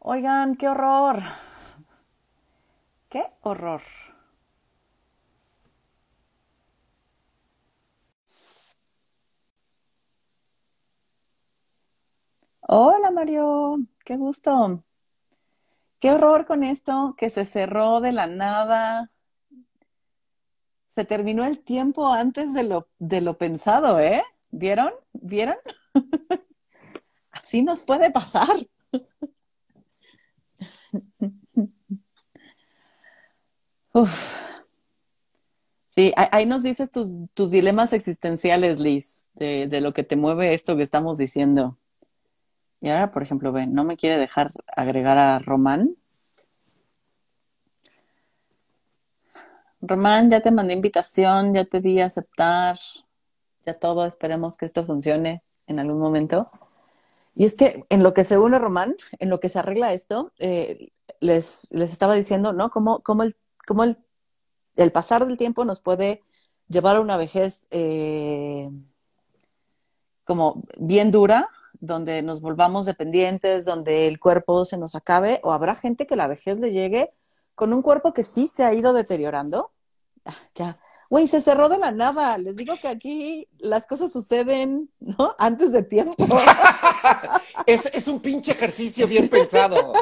Oigan, qué horror. Qué horror. Hola Mario, qué gusto. Qué horror con esto que se cerró de la nada. Se terminó el tiempo antes de lo, de lo pensado, ¿eh? ¿Vieron? ¿Vieron? Así nos puede pasar. Uf. Sí, ahí nos dices tus, dilemas existenciales, Liz, de, lo que te mueve esto que estamos diciendo. Y ahora, por ejemplo, ven, no me quiere dejar agregar a Román. Román, ya te mandé invitación, ya te di a aceptar, ya todo, esperemos que esto funcione en algún momento. Y es que en lo que se une Román, en lo que se arregla esto, eh, les, les estaba diciendo, ¿no? Cómo, cómo el, cómo el, el pasar del tiempo nos puede llevar a una vejez eh, como bien dura, donde nos volvamos dependientes, donde el cuerpo se nos acabe, o habrá gente que la vejez le llegue con un cuerpo que sí se ha ido deteriorando. Ya, güey, se cerró de la nada. Les digo que aquí las cosas suceden, ¿no? Antes de tiempo. Es, es un pinche ejercicio bien pensado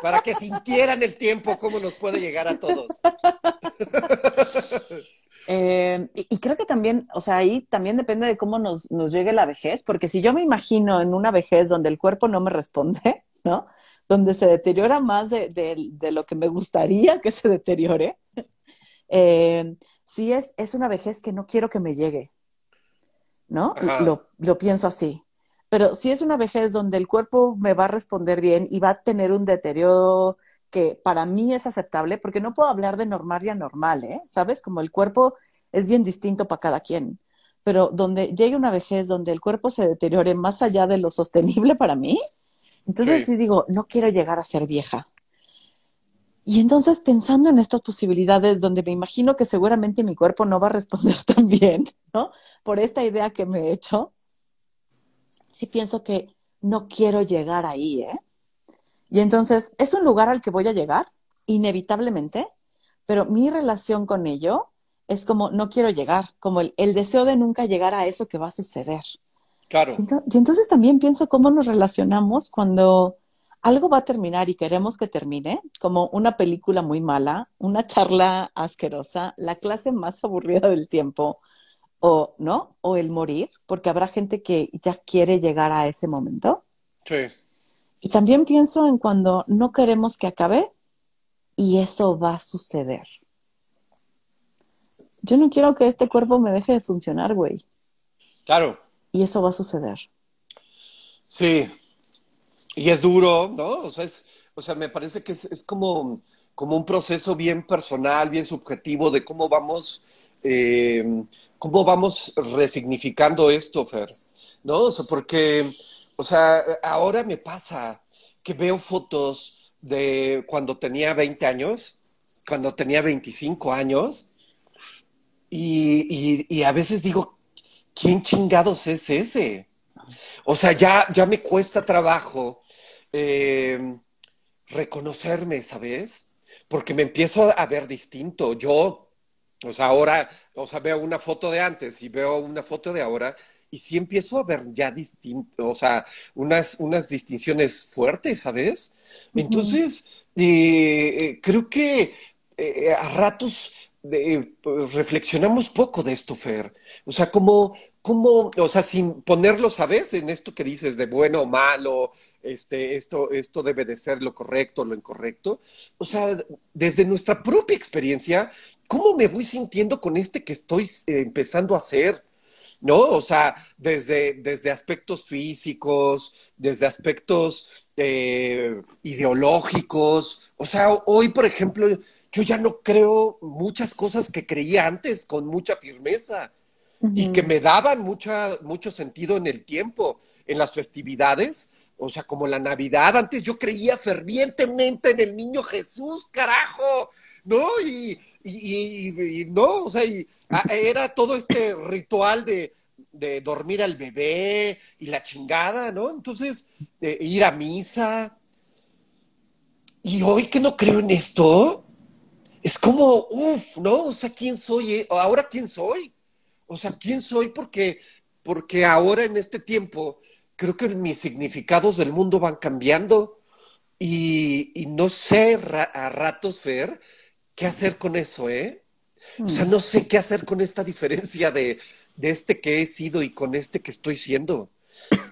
para que sintieran el tiempo, cómo nos puede llegar a todos. Eh, y, y creo que también, o sea, ahí también depende de cómo nos, nos llegue la vejez, porque si yo me imagino en una vejez donde el cuerpo no me responde, ¿no? Donde se deteriora más de, de- de lo que me gustaría que se deteriore, eh, sí es, es una vejez que no quiero que me llegue, ¿no? Lo, lo pienso así. Pero si es una vejez donde el cuerpo me va a responder bien y va a tener un deterioro que para mí es aceptable, porque no puedo hablar de normal y anormal, ¿eh? ¿Sabes? Como el cuerpo es bien distinto para cada quien. Pero donde llegue una vejez donde el cuerpo se deteriore más allá de lo sostenible para mí, entonces Sí. sí digo, no quiero llegar a ser vieja. Y entonces pensando en estas posibilidades donde me imagino que seguramente mi cuerpo no va a responder tan bien, ¿no? Por esta idea que me he hecho, sí pienso que no quiero llegar ahí, ¿eh? Y entonces es un lugar al que voy a llegar, inevitablemente, pero mi relación con ello es como no quiero llegar, como el, el deseo de nunca llegar a eso que va a suceder. Claro. Y ento- y entonces también pienso cómo nos relacionamos cuando algo va a terminar y queremos que termine, como una película muy mala, una charla asquerosa, la clase más aburrida del tiempo, o no, o el morir, porque habrá gente que ya quiere llegar a ese momento. Sí. Y también pienso en cuando no queremos que acabe y eso va a suceder. Yo no quiero que este cuerpo me deje de funcionar, güey, Claro. y eso va a suceder. Sí. Y es duro, ¿no? O sea, o sea, me parece que es, es como, como un proceso bien personal, bien subjetivo de cómo vamos, eh, cómo vamos resignificando esto, Fer, ¿no? O sea, porque, o sea, ahora me pasa que veo fotos de cuando tenía 20 años, cuando tenía 25 años, y, y, y a veces digo, ¿quién chingados es ese? O sea, ya, ya me cuesta trabajo eh, reconocerme, ¿sabes? Porque me empiezo a ver distinto. Yo, o sea, ahora, o sea, veo una foto de antes y veo una foto de ahora y sí empiezo a ver ya distinto, o sea, unas, unas distinciones fuertes, ¿sabes? Entonces, eh, eh, creo que eh, a ratos eh, pues, reflexionamos poco de esto, Fer. O sea, como, como, o sea, sin ponerlo, ¿sabes? En esto que dices de bueno o malo, este, esto, esto debe de ser lo correcto, lo incorrecto. O sea, desde nuestra propia experiencia, ¿cómo me voy sintiendo con este que estoy eh, empezando a hacer? ¿No? O sea, desde, desde aspectos físicos, desde aspectos eh, ideológicos. O sea, hoy, por ejemplo, yo ya no creo muchas cosas que creía antes con mucha firmeza y que me daban mucha, mucho sentido en el tiempo, en las festividades, o sea, como la Navidad. Antes yo creía fervientemente en el niño Jesús, carajo, ¿no? Y, y, y- y no, o sea, y, ah, era todo este ritual de, de dormir al bebé y la chingada, ¿no? Entonces, eh, ir a misa. y hoy que no creo en esto, es como, uff, ¿no? O sea, ¿quién soy? eh? Ahora, ¿quién soy? O sea, ¿quién soy? Porque, porque ahora en este tiempo creo que mis significados del mundo van cambiando y, y no sé ra- a ratos, Fer, qué hacer con eso, ¿eh? O sea, Mm, no sé qué hacer con esta diferencia de, de este que he sido y con este que estoy siendo.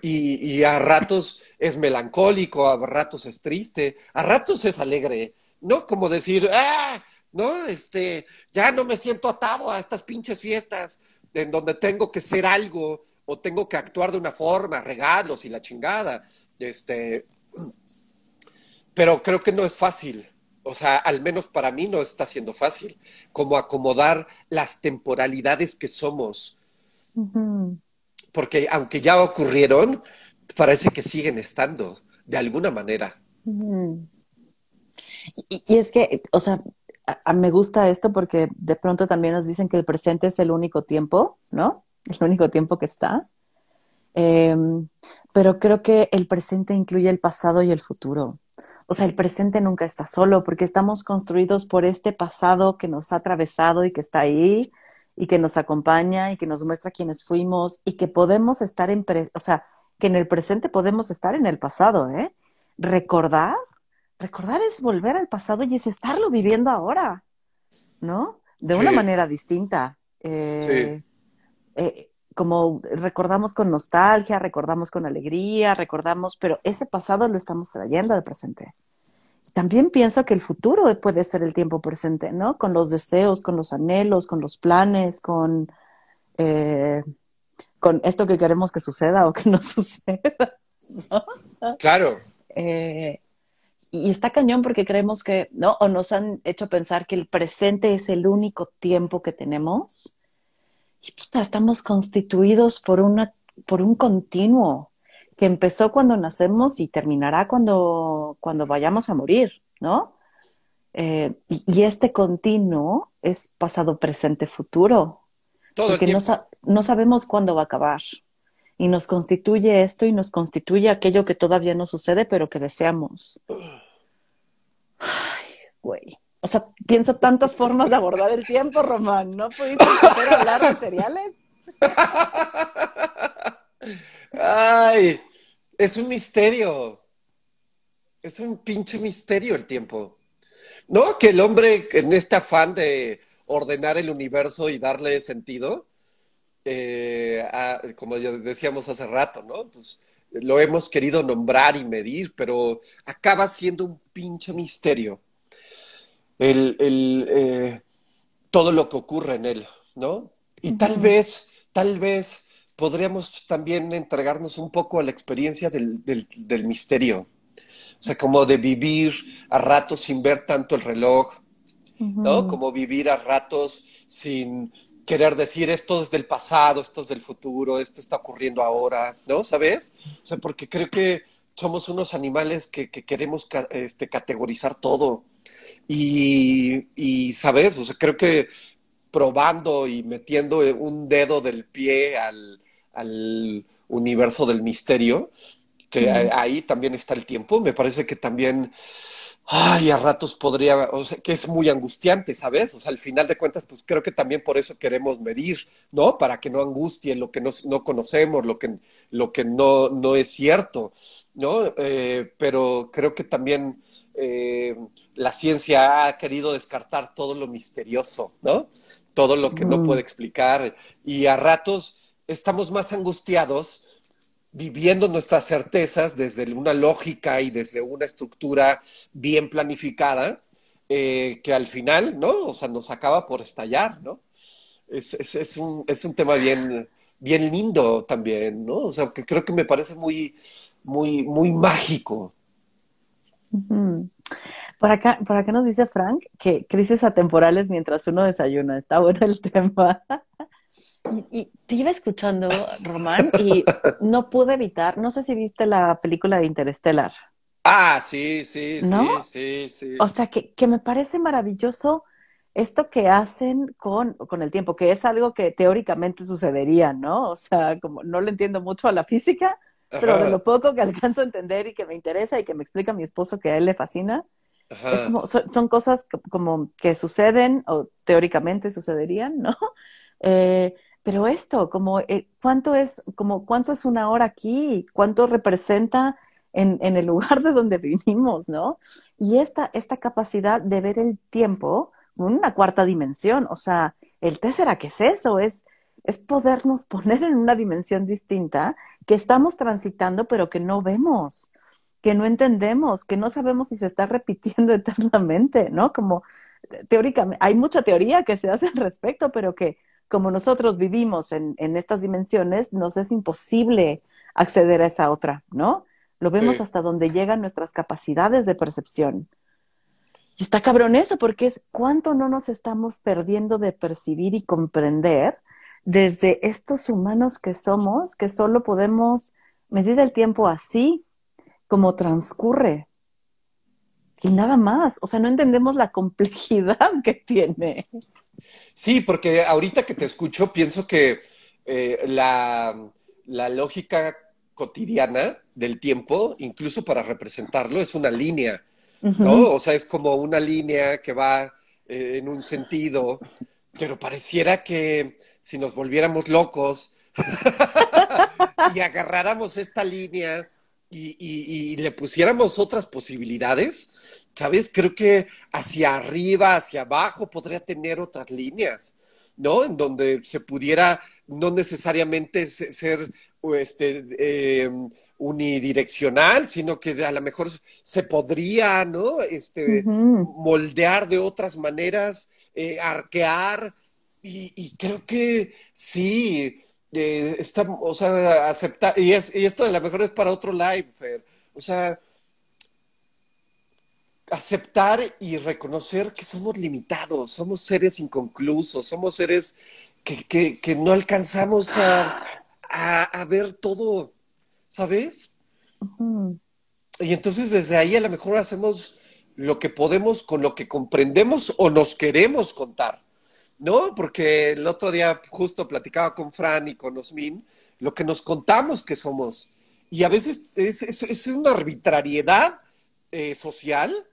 Y, y a ratos es melancólico, a ratos es triste, a ratos es alegre, ¿no? Como decir, ah, no, este, ya no me siento atado a estas pinches fiestas en donde tengo que ser algo o tengo que actuar de una forma, regalos y la chingada. Este, pero creo que no es fácil. O sea, al menos para mí no está siendo fácil. Como acomodar las temporalidades que somos. Porque aunque ya ocurrieron, parece que siguen estando, de alguna manera. y es que, o sea, a- a- me gusta esto porque de pronto también nos dicen que el presente es el único tiempo, ¿no? El único tiempo que está. Em, pero creo que el presente incluye el pasado y el futuro. O sea, el presente nunca está solo porque estamos construidos por este pasado que nos ha atravesado y que está ahí y que nos acompaña y que nos muestra quiénes fuimos y que podemos estar en, pre- o sea, que en el presente podemos estar en el pasado, ¿eh? Recordar, recordar es volver al pasado y es estarlo viviendo ahora, ¿no? De una manera distinta. sí, Eh, eh, como recordamos con nostalgia, recordamos con alegría, recordamos, pero ese pasado lo estamos trayendo al presente. También pienso que el futuro puede ser el tiempo presente, ¿no? Con los deseos, con los anhelos, con los planes, con, eh, con esto que queremos que suceda o que no suceda, ¿no? claro. Eh, y está cañón porque creemos que, ¿no? O nos han hecho pensar que el presente es el único tiempo que tenemos. Y puta, estamos constituidos por una, por un continuo que empezó cuando nacemos y terminará cuando, cuando vayamos a morir, ¿no? Eh, y, y este continuo es pasado, presente, futuro, Todo porque no, tiempo. sa- no sabemos cuándo va a acabar. Y nos constituye esto y nos constituye aquello que todavía no sucede, pero que deseamos. Güey. O sea, pienso tantas formas de abordar el tiempo, Román. ¿No pudiste escoger hablar de cereales? Ay, es un misterio. Es un pinche misterio el tiempo. ¿No? Que el hombre en este afán de ordenar el universo y darle sentido, eh, como ya decíamos hace rato, ¿no? Pues lo hemos querido nombrar y medir, pero acaba siendo un pinche misterio el, el, eh, todo lo que ocurre en él, ¿no? Y tal vez, tal vez podríamos también entregarnos un poco a la experiencia del, del, del misterio. O sea, como de vivir a ratos sin ver tanto el reloj, ¿no? Como vivir a ratos sin querer decir esto es del pasado, esto es del futuro, esto está ocurriendo ahora, ¿no? ¿Sabes? O sea, porque creo que somos unos animales que, que queremos ca- este, categorizar todo. Y, y, ¿sabes? O sea, creo que probando y metiendo un dedo del pie al, al universo del misterio, que ahí también está el tiempo, me parece que también Ay, a ratos podría, o sea, que es muy angustiante, ¿sabes? O sea, al final de cuentas, pues creo que también por eso queremos medir, ¿no? Para que no angustie lo que no, no conocemos, lo que, lo que no, no es cierto, ¿no? Eh, pero creo que también eh, la ciencia ha querido descartar todo lo misterioso, ¿no? Todo lo que no puede Mm, explicar. Y a ratos estamos más angustiados viviendo nuestras certezas desde una lógica y desde una estructura bien planificada, eh, que al final, ¿no? O sea, nos acaba por estallar, ¿no? Es, es, es un, es un tema bien, bien lindo también, ¿no? O sea, que creo que me parece muy, muy, muy mágico. Por acá, por acá nos dice Frank que crisis atemporales mientras uno desayuna. Está bueno el tema. Y, y te iba escuchando, Román, y no pude evitar, no sé si viste la película de Interstellar, Ah, sí, sí, sí, ¿no? sí, sí. O sea, que, que me parece maravilloso esto que hacen con, con el tiempo, que es algo que teóricamente sucedería, ¿no? O sea, como no le entiendo mucho a la física, pero de lo poco que alcanzo a entender y que me interesa y que me explica mi esposo que a él le fascina, Es como, son, cosas como que suceden o teóricamente sucederían, ¿no? Eh, pero esto, como eh, cuánto es, como cuánto es una hora aquí, cuánto representa en, en, el lugar de donde vivimos, ¿no? Y esta, esta capacidad de ver el tiempo, una cuarta dimensión, o sea, el Tesseract, ¿qué es eso? Es, es podernos poner en una dimensión distinta que estamos transitando, pero que no vemos, que no entendemos, que no sabemos si se está repitiendo eternamente, ¿no? Como teóricamente, hay mucha teoría que se hace al respecto, pero que como nosotros vivimos en, en estas dimensiones, nos es imposible acceder a esa otra, ¿no? Lo vemos hasta donde llegan nuestras capacidades de percepción. Y está cabrón eso, porque es cuánto no nos estamos perdiendo de percibir y comprender desde estos humanos que somos, que solo podemos medir el tiempo así, como transcurre. Y nada más, o sea, no entendemos la complejidad que tiene. Sí, porque ahorita que te escucho, pienso que eh, la, la lógica cotidiana del tiempo, incluso para representarlo, es una línea, ¿no? O sea, es como una línea que va eh, en un sentido, pero pareciera que si nos volviéramos locos y agarráramos esta línea y, le pusiéramos otras posibilidades, ¿sabes? Creo que hacia arriba, hacia abajo podría tener otras líneas. ¿no? En donde se pudiera no necesariamente ser este, eh, unidireccional, sino que a lo mejor se podría, ¿no? Este, moldear de otras maneras, eh, arquear, y, creo que sí, eh, está, o sea, aceptar, y, y esto a lo mejor es para otro live, Fer, o sea, aceptar y reconocer que somos limitados, somos seres inconclusos, somos seres que, no alcanzamos a, ver todo, ¿sabes? Y entonces desde ahí a lo mejor hacemos lo que podemos con lo que comprendemos o nos queremos contar, ¿no? Porque el otro día justo platicaba con Fran y con Osmin lo que nos contamos que somos. Y a veces es, una arbitrariedad eh, social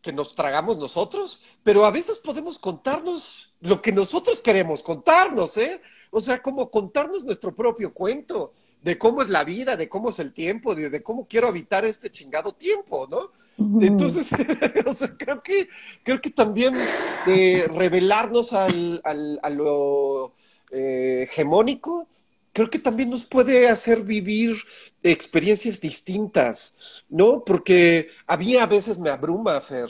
que nos tragamos nosotros, pero a veces podemos contarnos lo que nosotros queremos contarnos, ¿eh? O sea, como contarnos nuestro propio cuento de cómo es la vida, de cómo es el tiempo, de, cómo quiero habitar este chingado tiempo, ¿no? Entonces, creo que, creo que también revelarnos al, al, a lo eh, hegemónico, creo que también nos puede hacer vivir experiencias distintas, ¿no? Porque a mí a veces me abruma, Fer.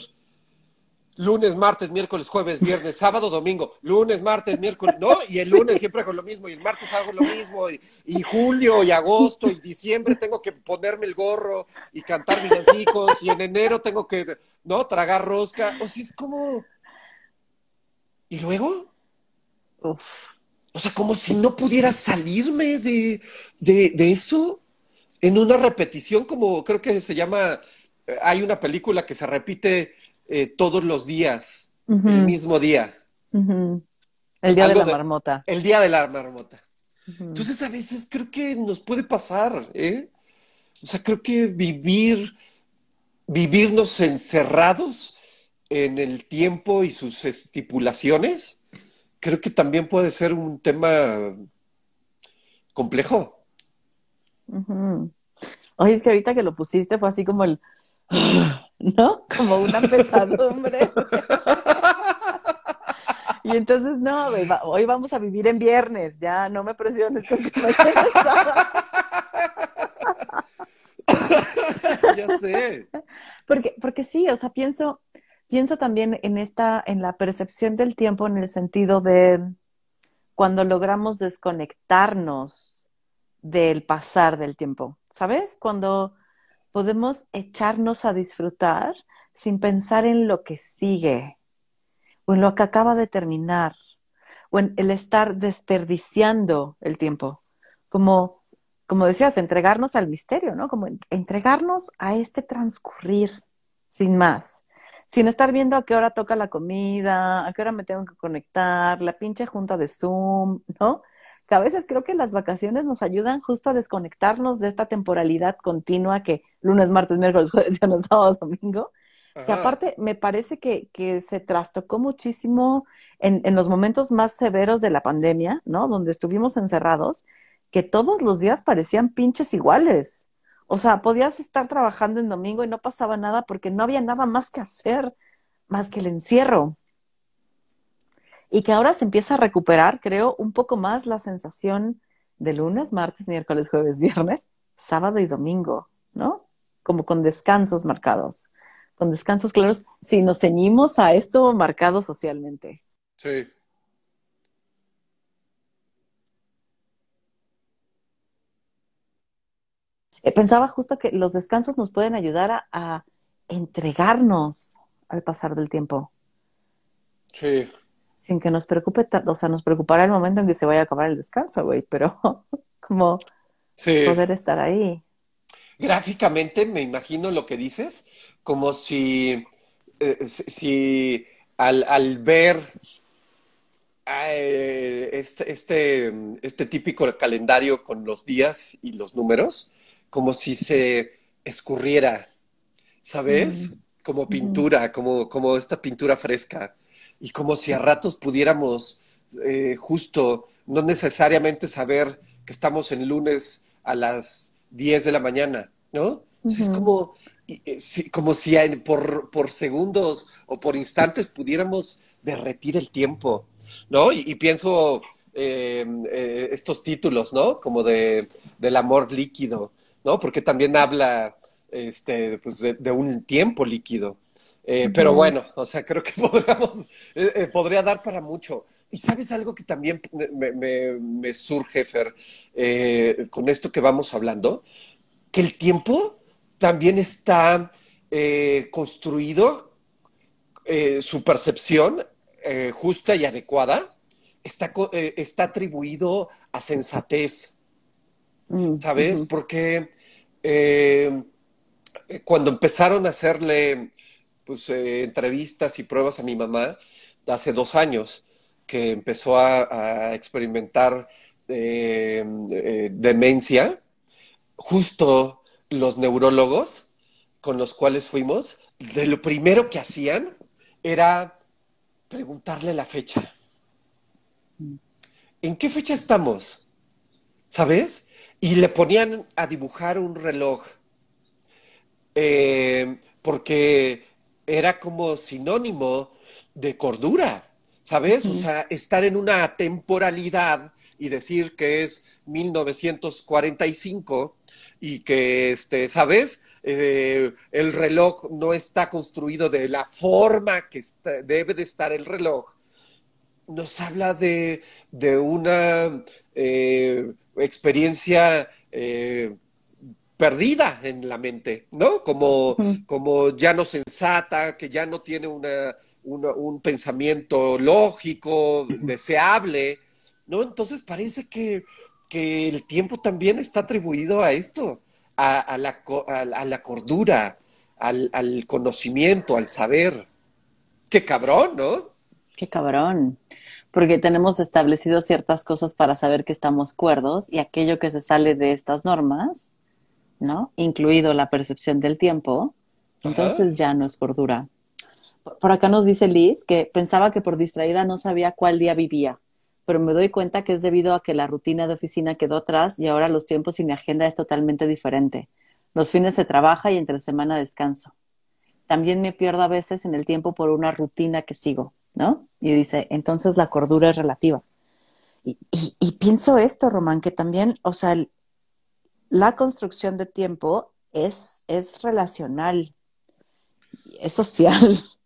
Lunes, martes, miércoles, jueves, viernes, sábado, domingo. Lunes, martes, miércoles, ¿no? Y el lunes siempre hago lo mismo, y el martes hago lo mismo, y, julio, y agosto, y diciembre tengo que ponerme el gorro y cantar villancicos, y en enero tengo que, ¿no? Tragar rosca. O sea, es como. ¿Y luego? Uf. O sea, como si no pudiera salirme de, eso en una repetición, como creo que se llama, eh, hay una película que se repite eh, todos los días, el mismo día. El día de la marmota. El día de la marmota. Entonces a veces creo que nos puede pasar, ¿eh? O sea, creo que vivir, vivirnos encerrados en el tiempo y sus estipulaciones, creo que también puede ser un tema complejo. Oye, es que ahorita que lo pusiste fue así como el, ¿no? Como una pesadumbre. y entonces, no, hoy vamos a vivir en viernes, ya no me presiones con que ya sé. Porque, porque sí, o sea, pienso, pienso también en esta, en la percepción del tiempo en el sentido de cuando logramos desconectarnos del pasar del tiempo, ¿sabes? Cuando podemos echarnos a disfrutar sin pensar en lo que sigue o en lo que acaba de terminar o en el estar desperdiciando el tiempo. Como, como decías, entregarnos al misterio, ¿no? Como entregarnos a este transcurrir sin más sin estar viendo a qué hora toca la comida, a qué hora me tengo que conectar, la pinche junta de Zoom, ¿no? Que a veces creo que las vacaciones nos ayudan justo a desconectarnos de esta temporalidad continua que lunes, martes, miércoles, jueves, viernes, sábado, domingo, que aparte me parece que, que se trastocó muchísimo en, en, los momentos más severos de la pandemia, ¿no? Donde estuvimos encerrados, que todos los días parecían pinches iguales. O sea, podías estar trabajando en domingo y no pasaba nada porque no había nada más que hacer, más que el encierro. Y que ahora se empieza a recuperar, creo, un poco más la sensación de lunes, martes, miércoles, jueves, viernes, sábado y domingo, ¿no? Como con descansos marcados con descansos claros, si nos ceñimos a esto marcado socialmente. Sí. Eh, pensaba justo que los descansos nos pueden ayudar a, a entregarnos al pasar del tiempo. Sí. Sin que nos preocupe, o sea, nos preocupará el momento en que se vaya a acabar el descanso, güey, pero como Sí. poder estar ahí. Gráficamente me imagino lo que dices, como si, eh, si al, al ver eh, este, este, este típico calendario con los días y los números, como si se escurriera, ¿sabes? Mm, Como pintura, como, como esta pintura fresca. Y como si a ratos pudiéramos eh, justo no necesariamente saber que estamos en lunes a las 10 de la mañana, ¿no? Es como, eh, si- como si por, por segundos o por instantes pudiéramos derretir el tiempo, ¿no? Y, y pienso eh, eh, estos títulos, ¿no? Como de, del amor líquido, ¿no? Porque también habla este, pues de, de un tiempo líquido. Eh, pero bueno, o sea, creo que podríamos, eh, eh, podría dar para mucho. Y sabes algo que también me, me- me surge, Fer, con esto que vamos hablando, que el tiempo también está construido, su percepción justa y adecuada, está, está atribuido a sensatez, Mm, ¿sabes? Porque cuando empezaron a hacerle pues, eh, entrevistas y pruebas a mi mamá, hace dos años, que empezó a, a experimentar eh, eh, demencia, justo los neurólogos con los cuales fuimos, de lo primero que hacían era preguntarle la fecha. mm, ¿En qué fecha estamos? ¿Sabes? Y le ponían a dibujar un reloj, eh, porque era como sinónimo de cordura, ¿sabes? O sea, estar en una temporalidad y decir que es 1945 y que, este, ¿sabes? Eh, el reloj no está construido de la forma que está- debe de estar el reloj, nos habla de, de una eh, experiencia eh, perdida en la mente, ¿no? Como, como ya no sensata, que ya no tiene una, una- un pensamiento lógico, deseable, ¿no? Entonces parece que, que el tiempo también está atribuido a esto, a, a la, a, a la cordura, al, al conocimiento, al saber. Qué cabrón, ¿no? Qué cabrón. Porque tenemos establecido ciertas cosas para saber que estamos cuerdos y aquello que se sale de estas normas, ¿no? Incluido la percepción del tiempo, Ajá. entonces ya no es cordura. Por por acá nos dice Liz que pensaba que por distraída no sabía cuál día vivía, pero me doy cuenta que es debido a que la rutina de oficina quedó atrás y ahora los tiempos y mi agenda es totalmente diferente. Los fines se trabaja y entre semana descanso. También me pierdo a veces en el tiempo por una rutina que sigo, ¿no? Y dice, entonces la cordura es relativa. Y, y- y pienso esto, Román, que también, o sea, el- la construcción de tiempo es, es relacional, es social,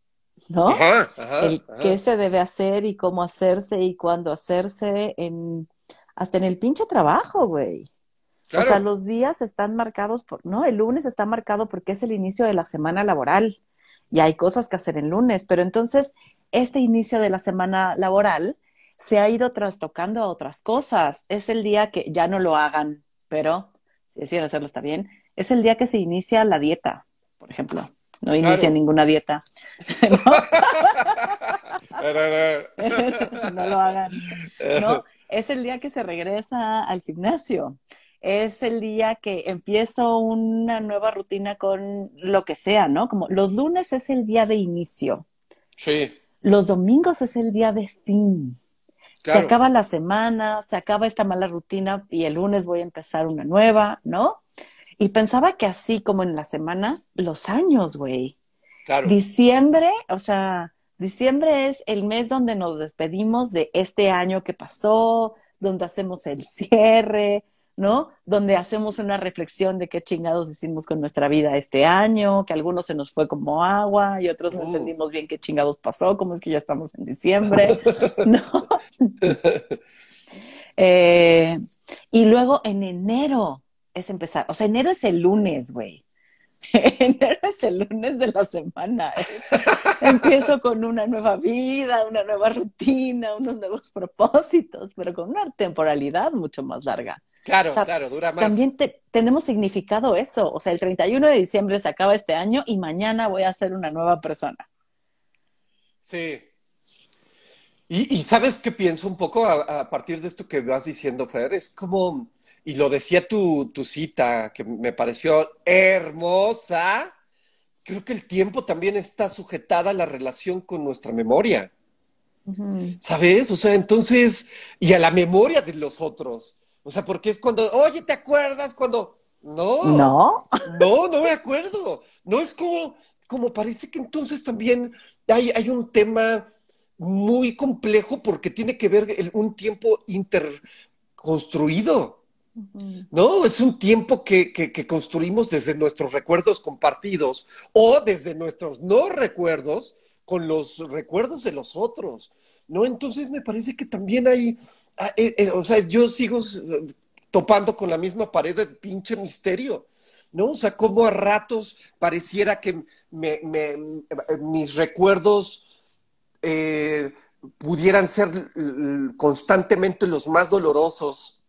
¿no? Ajá, ajá, El qué se debe hacer y cómo hacerse y cuándo hacerse, en, hasta en el pinche trabajo, güey. O sea, los días están marcados por, ¿no? El lunes está marcado porque es el inicio de la semana laboral y hay cosas que hacer el lunes, pero entonces este inicio de la semana laboral se ha ido trastocando a otras cosas. Es el día que ya no lo hagan, pero si deciden hacerlo está bien. Es el día que se inicia la dieta, por ejemplo. No inicia Claro. ninguna dieta, ¿no? No lo hagan, ¿no? Es el día que se regresa al gimnasio. es el día que empiezo una nueva rutina con lo que sea, ¿no? Como los lunes es el día de inicio. Sí. Los domingos es el día de fin. Se acaba la semana, se acaba esta mala rutina y el lunes voy a empezar una nueva, ¿no? Y pensaba que así como en las semanas, los años, güey. Claro. Diciembre, o sea, diciembre es el mes donde nos despedimos de este año que pasó, donde hacemos el cierre, ¿no? Donde hacemos una reflexión de qué chingados hicimos con nuestra vida este año, que algunos se nos fue como agua y otros no mm. entendimos bien qué chingados pasó, cómo es que ya estamos en diciembre, ¿no? Eh, y luego en enero es empezar, o sea, enero es el lunes, güey. Enero es el lunes de la semana. Empiezo con una nueva vida, una nueva rutina, unos nuevos propósitos, pero con una temporalidad mucho más larga. Claro, claro, dura más. También tenemos significado eso. O sea, el 31 de diciembre se acaba este año y mañana voy a ser una nueva persona. Sí. Y, sabes qué pienso un poco a, partir de esto que vas diciendo, Fer, es como, y lo decía tu, tu cita, que me pareció hermosa, creo que el tiempo también está sujetada a la relación con nuestra memoria. ¿Sabes? O sea, entonces, y a la memoria de los otros. O sea, porque es cuando, oye, ¿te acuerdas cuando... No, no, no, no me acuerdo. No es como, como parece que entonces también hay, hay un tema muy complejo porque tiene que ver un tiempo interconstruido. No, es un tiempo que, que, construimos desde nuestros recuerdos compartidos o desde nuestros no recuerdos con los recuerdos de los otros. ¿No? Entonces me parece que también hay, eh, eh, o sea, yo sigo topando con la misma pared de pinche misterio, ¿no? O sea, como a ratos pareciera que mis recuerdos eh, pudieran ser constantemente los más dolorosos,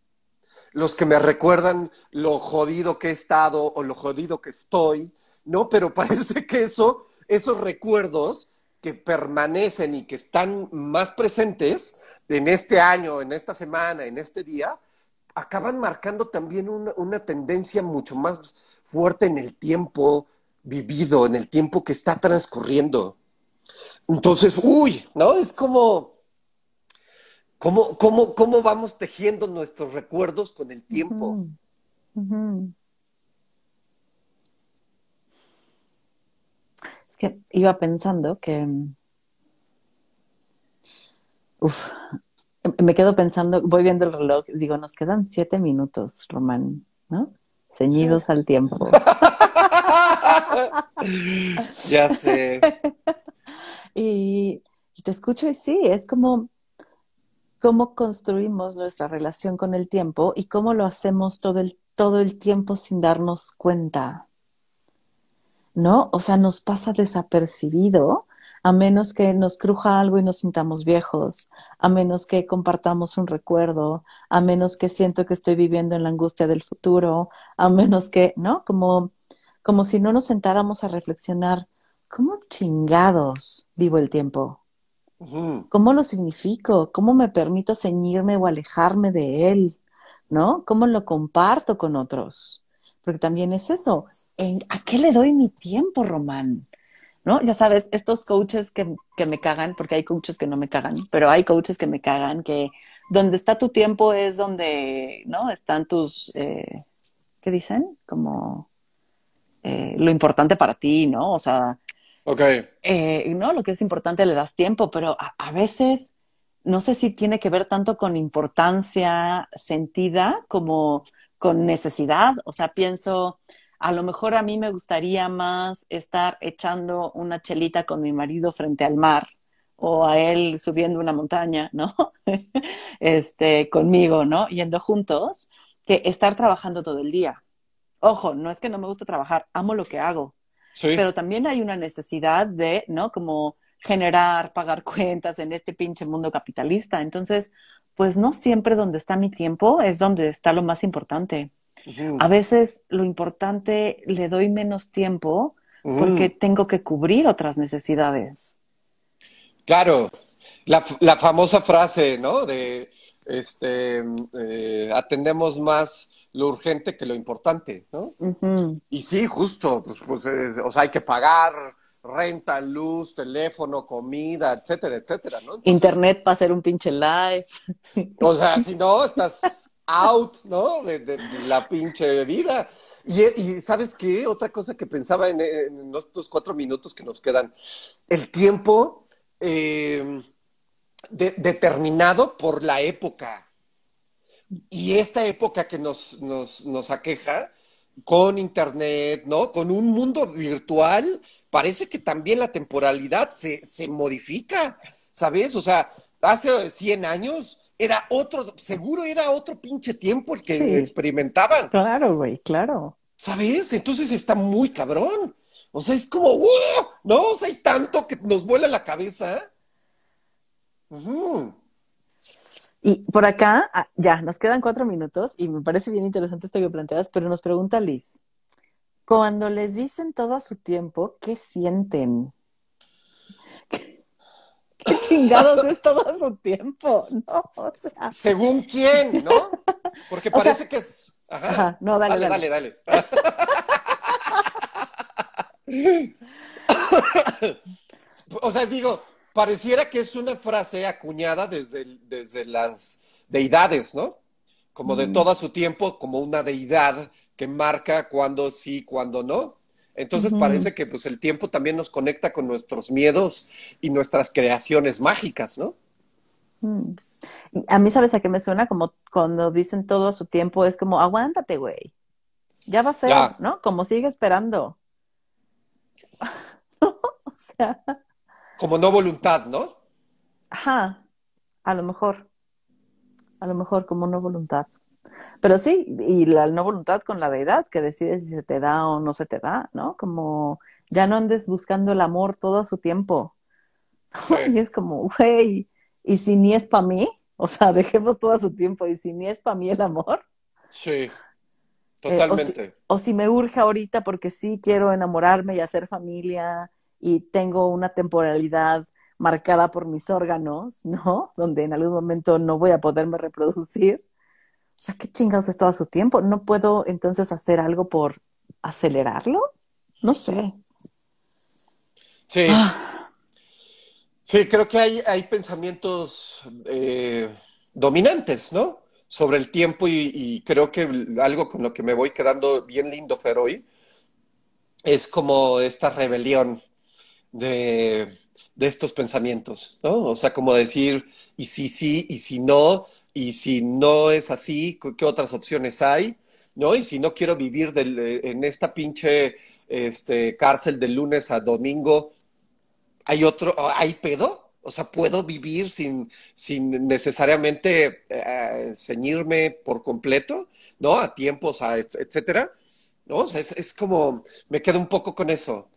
los que me recuerdan lo jodido que he estado o lo jodido que estoy, ¿no? Pero parece que eso, esos recuerdos que permanecen y que están más presentes, en este año, en esta semana, en este día, acaban marcando también una, tendencia mucho más fuerte en el tiempo vivido, en el tiempo que está transcurriendo. Entonces, uy, ¿no? Es como, ¿cómo, cómo, cómo vamos tejiendo nuestros recuerdos con el tiempo? Es que iba pensando que Uf, me quedo pensando, voy viendo el reloj, digo, nos quedan siete minutos, Román, ¿no? Ceñidos al tiempo. ya sé. y, te escucho y sí, es como cómo construimos nuestra relación con el tiempo y cómo lo hacemos todo el, todo el tiempo sin darnos cuenta. ¿No? O sea, nos pasa desapercibido a menos que nos cruja algo y nos sintamos viejos, a menos que compartamos un recuerdo, a menos que siento que estoy viviendo en la angustia del futuro, a menos que, ¿no? Como, como si no nos sentáramos a reflexionar, ¿cómo chingados vivo el tiempo? ¿Cómo lo significo? ¿Cómo me permito ceñirme o alejarme de él? ¿No? ¿Cómo lo comparto con otros? Porque también es eso. ¿A qué le doy mi tiempo, Román? ¿No? Ya sabes, estos coaches que, me cagan, porque hay coaches que no me cagan, pero hay coaches que me cagan, que donde está tu tiempo es donde, ¿no? Están tus, eh, ¿qué dicen? Como eh, lo importante para ti, ¿no? O sea, okay. Eh, ¿no? Lo que es importante le das tiempo, pero a, a veces no sé si tiene que ver tanto con importancia sentida como con necesidad. O sea, pienso, a lo mejor a mí me gustaría más estar echando una chelita con mi marido frente al mar o a él subiendo una montaña, ¿no? este, conmigo, ¿no? Yendo juntos, que estar trabajando todo el día. Ojo, no es que no me guste trabajar, amo lo que hago. Pero también hay una necesidad de, ¿no? Como generar, pagar cuentas en este pinche mundo capitalista. Entonces, pues no siempre donde está mi tiempo es donde está lo más importante. A veces lo importante le doy menos tiempo porque tengo que cubrir otras necesidades. Claro, la, famosa frase, ¿no? De, este, eh, atendemos más lo urgente que lo importante, ¿no? Y sí, justo, pues, pues es- o sea, hay que pagar renta, luz, teléfono, comida, etcétera, etcétera, ¿no? Entonces, Internet para hacer un pinche live. O sea, si no, estás out, ¿no? De, de la pinche vida. Y, ¿sabes qué? Otra cosa que pensaba en, estos cuatro minutos que nos quedan. El tiempo eh, de- determinado por la época. Y esta época que nos, nos, nos aqueja con internet, ¿no? Con un mundo virtual, parece que también la temporalidad se, se modifica, ¿sabes? O sea, hace 100 años era otro, seguro era otro pinche tiempo el que Sí. experimentaban, Claro, güey, claro. ¿sabes? Entonces está muy cabrón. O sea, es como, ¡uh! ¿no? O sea, hay tanto que nos vuela la cabeza. Y por acá, ah, ya, nos quedan cuatro minutos y me parece bien interesante esto que planteas, pero nos pregunta Liz, cuando les dicen todo a su tiempo, ¿qué sienten? ¿Qué, qué chingados es todo su tiempo? No, o sea, Según quién, ¿no? Porque O sea- parece que es. Ajá. Ajá, no, dale, dale, dale. dale, dale. o sea, digo, pareciera que es una frase acuñada desde, desde las deidades, ¿no? Como de Mm. todo su tiempo, como una deidad que marca cuándo sí, cuándo no. Entonces parece que pues el tiempo también nos conecta con nuestros miedos y nuestras creaciones mágicas, ¿no? mm. Y a mí, ¿sabes a qué me suena? Como cuando dicen todo a su tiempo, es como, aguántate, güey. Ya va a ser, Ya. ¿no? Como sigue esperando. O sea, Como no voluntad, ¿no? Ajá, a lo mejor, a lo mejor como no voluntad. Pero sí, y la no voluntad con la deidad, que decide si se te da o no se te da, ¿no? Como ya no andes buscando el amor todo a su tiempo. Sí. Y es como, güey, ¿y si ni es para mí? O sea, dejemos todo a su tiempo, ¿y si ni es para mí el amor? Sí, Eh, totalmente. O si me urge ahorita porque sí quiero enamorarme y hacer familia y tengo una temporalidad marcada por mis órganos, ¿no? Donde en algún momento no voy a poderme reproducir. O sea, ¿qué chingados es todo a su tiempo? ¿No puedo entonces hacer algo por acelerarlo? No sé. Sí, Ah, sí, creo que hay, hay pensamientos eh, dominantes, ¿no? Sobre el tiempo y, y creo que algo con lo que me voy quedando bien lindo, Fer, hoy, es como esta rebelión de, de estos pensamientos, ¿no? O sea, como decir, y si sí, y si no, y si no es así, ¿qué otras opciones hay? ¿No? Y si no quiero vivir del- en esta pinche este, cárcel de lunes a domingo, ¿hay otro, hay pedo? O sea, ¿puedo vivir sin, sin necesariamente eh, ceñirme por completo, ¿no? A tiempos, a et- etcétera, ¿no? O sea, es, es como, me quedo un poco con eso.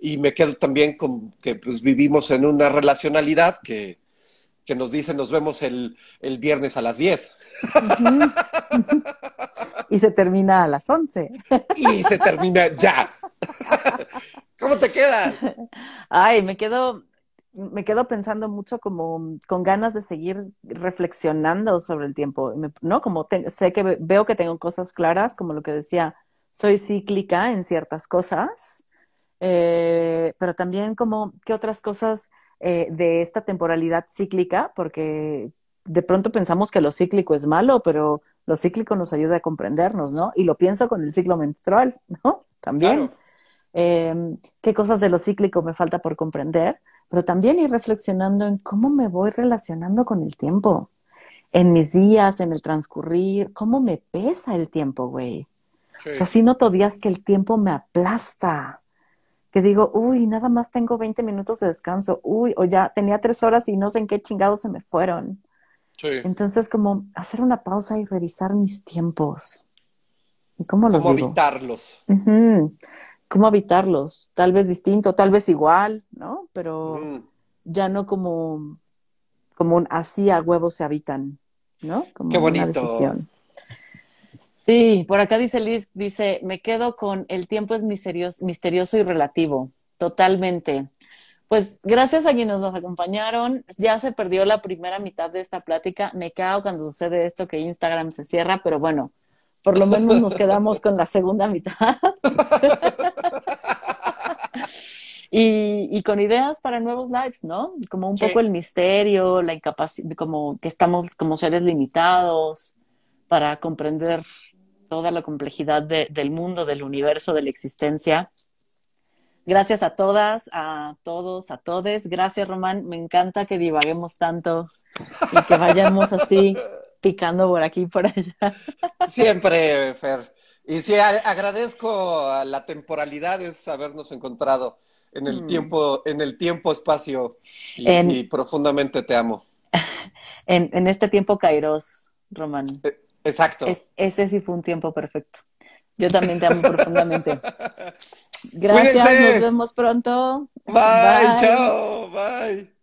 Y me quedo también con que pues vivimos en una relacionalidad que, que nos dice nos vemos el, el viernes a las 10 ujú. Y se termina a las 11. y se termina ya. ¿Cómo te quedas? Ay, me quedo, me quedo pensando mucho como con ganas de seguir reflexionando sobre el tiempo, ¿no? Como te- sé que ve- veo que tengo cosas claras, como lo que decía, soy cíclica en ciertas cosas, eh, pero también como qué otras cosas eh, de esta temporalidad cíclica, porque de pronto pensamos que lo cíclico es malo, pero lo cíclico nos ayuda a comprendernos, ¿no? Y lo pienso con el ciclo menstrual, ¿no? También Claro. eh, qué cosas de lo cíclico me falta por comprender, pero también ir reflexionando en cómo me voy relacionando con el tiempo, en mis días, en el transcurrir, cómo me pesa el tiempo, güey. Sí. O sea, sí noto días que el tiempo me aplasta, que digo, uy, nada más tengo 20 minutos de descanso, uy, o ya tenía tres horas y no sé en qué chingados se me fueron. Sí. Entonces, como hacer una pausa y revisar mis tiempos. ¿Y cómo los ¿Cómo evitarlos? ¿Cómo habitarlos? Tal vez distinto, tal vez igual, ¿no? Pero Mm. ya no como, como un así a huevos se habitan, ¿no? Como Qué una bonito. decisión. Sí, por acá dice Liz, dice, me quedo con el tiempo es misterioso, misterioso y relativo, totalmente. Pues gracias a quienes nos acompañaron, ya se perdió la primera mitad de esta plática, me cago cuando sucede esto que Instagram se cierra, pero bueno, por lo menos nos quedamos con la segunda mitad. y, con ideas para nuevos lives, ¿no? Como un poco el misterio, la incapacidad, como que estamos como seres limitados para comprender toda la complejidad del mundo, del universo, de la existencia. Gracias a todas, a todos, a todes. Gracias, Román. Me encanta que divaguemos tanto y que vayamos así picando por aquí y por allá. Siempre, Fer. Y sí, agradezco a la temporalidad de habernos encontrado en el mm. tiempo, en el tiempo, espacio, y, profundamente te amo. En, este tiempo Kairos, Román. Eh, exacto. ese sí fue un tiempo perfecto. Yo también te amo profundamente. Gracias, nos vemos pronto. bye. chao, bye.